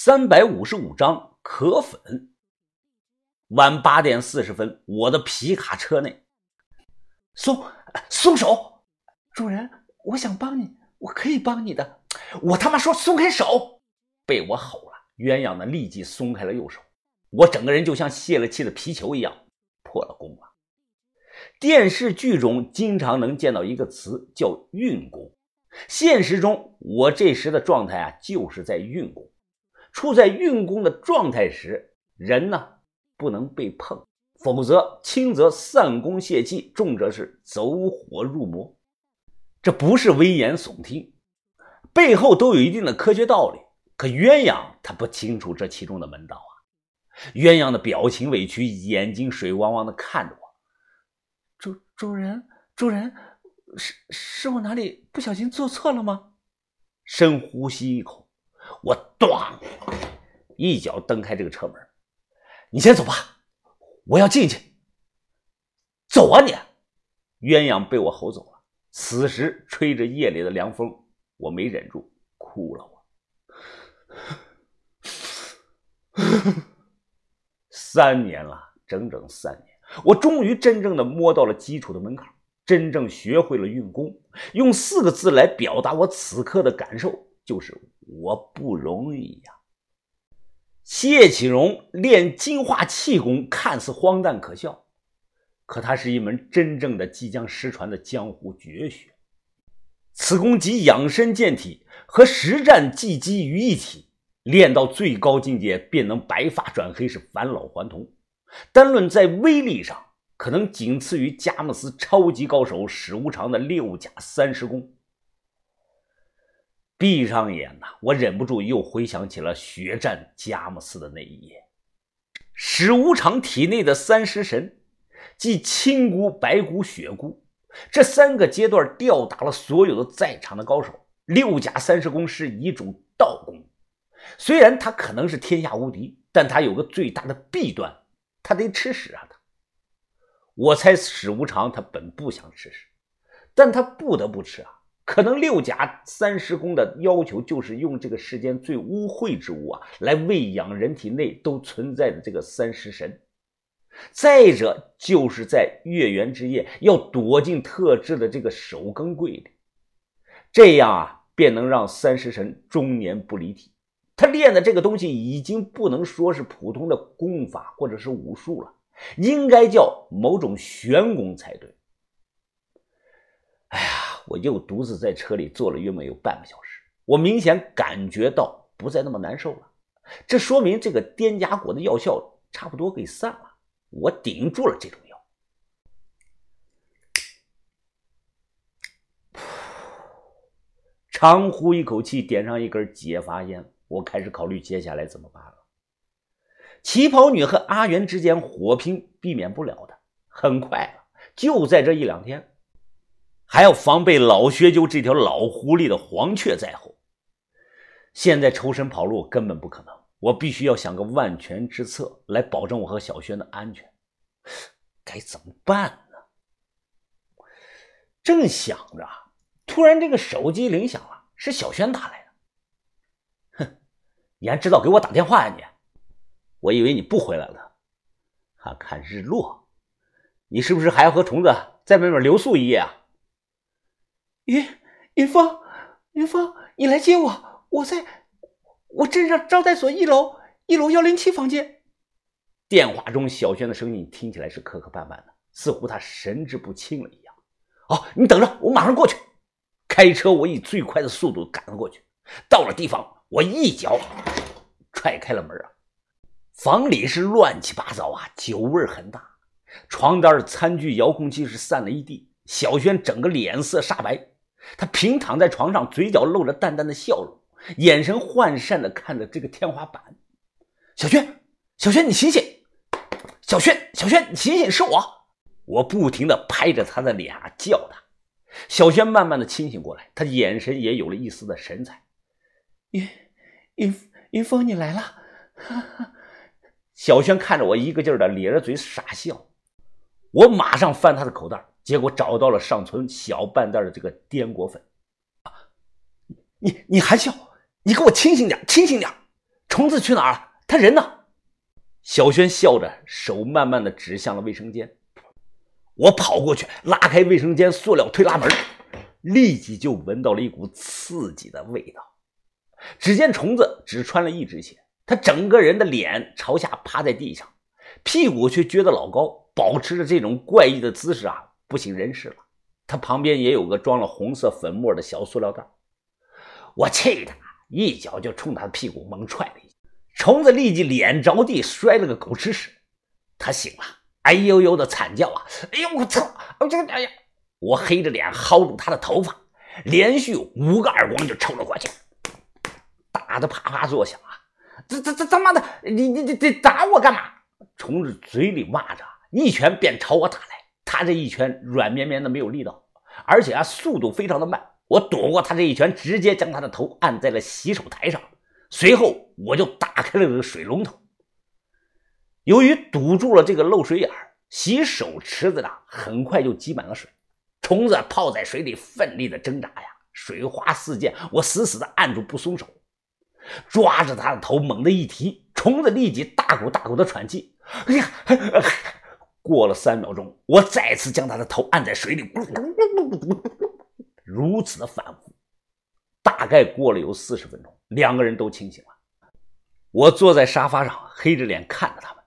三百五十五章可粉。晚八点四十分，我的皮卡车内，松松手！主人，我想帮你，我可以帮你的。我他妈说松开手！被我吼了，鸳鸯呢立即松开了右手。我整个人就像泄了气的皮球一样破了功了。电视剧中经常能见到一个词叫运功，现实中我这时的状态啊就是在运功。处在运功的状态时，人呢不能被碰，否则轻则散功泄气，重则是走火入魔。这不是危言耸听，背后都有一定的科学道理。可鸳鸯他不清楚这其中的门道啊！鸳鸯的表情委屈，眼睛水汪汪的看着我。主主人，主人，是是我哪里不小心做错了吗？深呼吸一口。我咣一脚蹬开这个车门，你先走吧，我要进去。走啊你！鸳鸯被我吼走了。此时吹着夜里的凉风，我没忍住哭了。我三年了，整整三年，我终于真正的摸到了基础的门槛，真正学会了运功。用四个字来表达我此刻的感受，就是。我不容易呀！谢启荣练金化气功看似荒诞可笑，可它是一门真正的即将失传的江湖绝学。此功集养身健体和实战技击于一体，练到最高境界便能白发转黑，是返老还童。单论在威力上，可能仅次于佳木斯超级高手史无常的六甲三十功。闭上眼呐，我忍不住又回想起了血战佳木斯的那一夜。史无常体内的三尸神，即青姑、白姑、血姑，这三个阶段吊打了所有的在场的高手。六甲三十功是一种道功，虽然他可能是天下无敌，但他有个最大的弊端，他得吃屎啊！他，我猜史无常他本不想吃屎，但他不得不吃啊。可能六甲三十功的要求就是用这个世间最污秽之物啊，来喂养人体内都存在的这个三尸神。再者，就是在月圆之夜要躲进特制的这个守更柜里，这样啊，便能让三尸神终年不离体。他练的这个东西已经不能说是普通的功法或者是武术了，应该叫某种玄功才对。哎呀！我又独自在车里坐了约莫有半个小时，我明显感觉到不再那么难受了，这说明这个颠甲果的药效差不多给散了，我顶住了这种药。长呼一口气，点上一根解乏烟，我开始考虑接下来怎么办了。旗袍女和阿元之间火拼，避免不了的，很快了，就在这一两天。还要防备老薛鸠这条老狐狸的黄雀在后。现在抽身跑路根本不可能，我必须要想个万全之策来保证我和小轩的安全。该怎么办呢？正想着，突然这个手机铃响了，是小轩打来的。哼，你还知道给我打电话呀你？我以为你不回来了，还看日落。你是不是还要和虫子在外面留宿一夜啊？云云峰，云峰，你来接我，我在，我镇上招待所一楼一楼幺零七房间。电话中小轩的声音听起来是磕磕绊绊的，似乎他神志不清了一样。哦，你等着，我马上过去。开车，我以最快的速度赶了过去。到了地方，我一脚踹开了门啊。房里是乱七八糟啊，酒味很大，床单、餐具、遥控器是散了一地。小轩整个脸色煞白。他平躺在床上，嘴角露着淡淡的笑容，眼神涣散的看着这个天花板。小轩，小轩，你醒醒！小轩，小轩，你醒醒！是我！我不停的拍着他的脸啊，叫他。小轩慢慢的清醒过来，他眼神也有了一丝的神采。云云云峰，你来了！小轩看着我，一个劲儿的咧着嘴傻笑。我马上翻他的口袋。结果找到了尚存小半袋的这个滇果粉，你你还笑？你给我清醒点，清醒点！虫子去哪儿了？他人呢？小轩笑着，手慢慢的指向了卫生间。我跑过去，拉开卫生间塑料推拉门，立即就闻到了一股刺激的味道。只见虫子只穿了一只鞋，他整个人的脸朝下趴在地上，屁股却撅得老高，保持着这种怪异的姿势啊，不省人事了。他旁边也有个装了红色粉末的小塑料袋，我气他，一脚就冲他的屁股猛踹了一下，虫子立即脸着地摔了个狗吃屎。他醒了，哎呦呦的惨叫啊！哎呦我操！我这个哎呀！我黑着脸薅住他的头发，连续五个耳光就抽了过去，打得啪啪作响啊！这这这他妈的，你你你你打我干嘛？虫子嘴里骂着，一拳便朝我打来。他这一拳软绵绵的，没有力道，而且啊，速度非常的慢。我躲过他这一拳，直接将他的头按在了洗手台上，随后我就打开了这个水龙头。由于堵住了这个漏水眼儿洗手池子呢很快就积满了水，虫子泡在水里奋力的挣扎呀，水花四溅。我死死的按住不松手，抓着他的头猛地一提，虫子立即大口大口的喘气。哎呀！过了三秒钟，我再次将他的头按在水里，如此的反复，大概过了有四十分钟，两个人都清醒了。我坐在沙发上，黑着脸看着他们。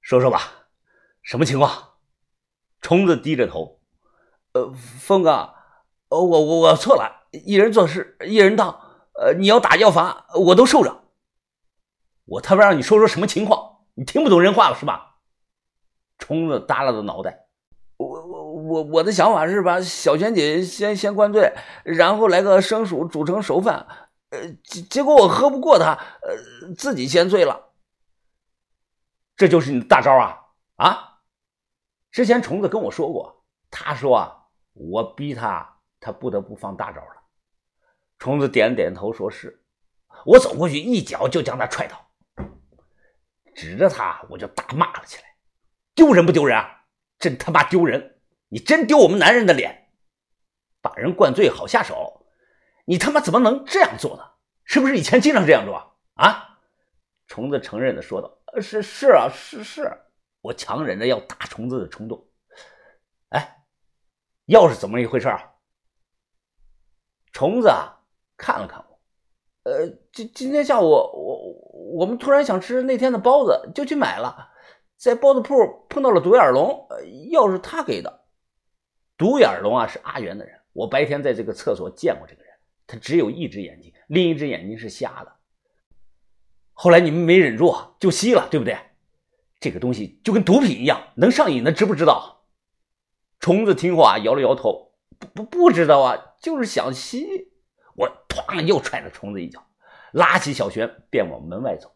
说说吧，什么情况？虫子低着头，呃，峰哥，呃，我我我错了，一人做事一人当，呃，你要打要罚，我都受着。我他妈让你说说什么情况？你听不懂人话了是吧？虫子耷拉着脑袋，我我我我的想法是把小泉姐先先灌醉，然后来个生熟煮成熟饭，呃，结结果我喝不过她，呃，自己先醉了。这就是你的大招啊啊！之前虫子跟我说过，他说啊，我逼他，他不得不放大招了。虫子点点头，说是。我走过去，一脚就将他踹倒。指着他，我就大骂了起来：“丢人不丢人啊？真他妈丢人！你真丢我们男人的脸！把人灌醉好下手，你他妈怎么能这样做呢？是不是以前经常这样做啊？”虫子承认的说道：“是是啊，是是。”我强忍着要打虫子的冲动。哎，钥匙怎么一回事啊？虫子啊看了看我。呃，今今天下午我我们突然想吃那天的包子，就去买了，在包子铺碰到了独眼龙，钥匙他给的。独眼龙啊是阿元的人，我白天在这个厕所见过这个人，他只有一只眼睛，另一只眼睛是瞎的。后来你们没忍住就吸了，对不对？这个东西就跟毒品一样，能上瘾的，知不知道？虫子听话摇了摇头，不不不知道啊，就是想吸。我砰！又踹了虫子一脚，拉起小轩便往门外走。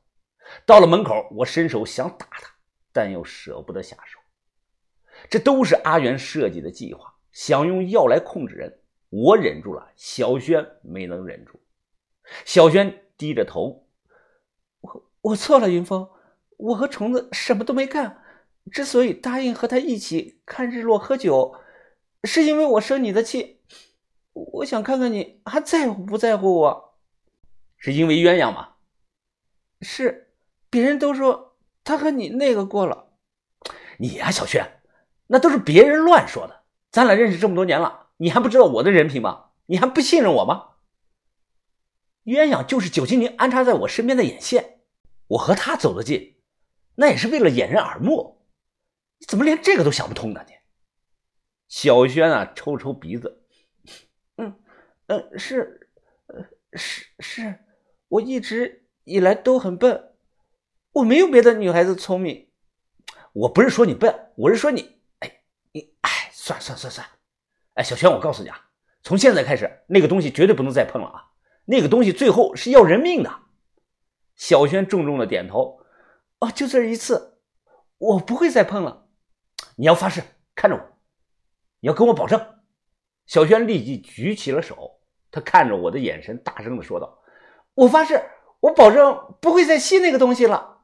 到了门口，我伸手想打他，但又舍不得下手。这都是阿元设计的计划，想用药来控制人。我忍住了，小轩没能忍住。小轩低着头：“我我错了，云峰，我和虫子什么都没干。之所以答应和他一起看日落喝酒，是因为我生你的气。”我想看看你还在乎不在乎我，是因为鸳鸯吗？是，别人都说他和你那个过了。你呀，小轩，那都是别人乱说的。咱俩认识这么多年了，你还不知道我的人品吗？你还不信任我吗？鸳鸯就是酒精灵安插在我身边的眼线，我和他走得近，那也是为了掩人耳目。你怎么连这个都想不通呢？你，小轩啊，抽抽鼻子。嗯，是，呃，是是，我一直以来都很笨，我没有别的女孩子聪明。我不是说你笨，我是说你，哎，你，哎，算算算算，哎，小轩，我告诉你啊，从现在开始，那个东西绝对不能再碰了啊，那个东西最后是要人命的。小轩重重的点头，哦，就这一次，我不会再碰了。你要发誓，看着我，你要跟我保证。小轩立即举起了手。他看着我的眼神，大声的说道：“我发誓，我保证不会再吸那个东西了。”